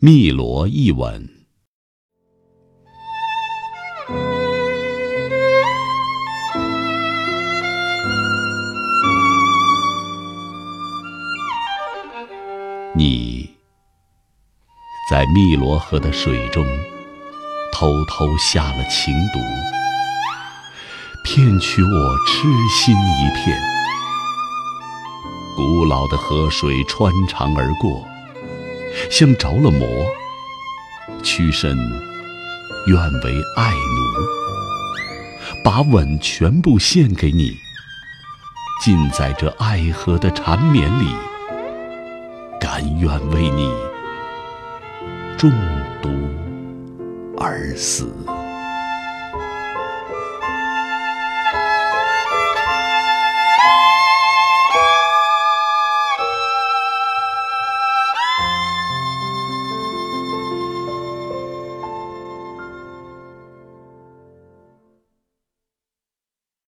汨罗一吻。你在汨罗河的水中偷偷下了情毒，骗取我痴心一片。古老的河水穿肠而过，像着了魔，屈身愿为爱奴，把吻全部献给你，浸在这爱河的缠绵里。甘愿为你中毒而死。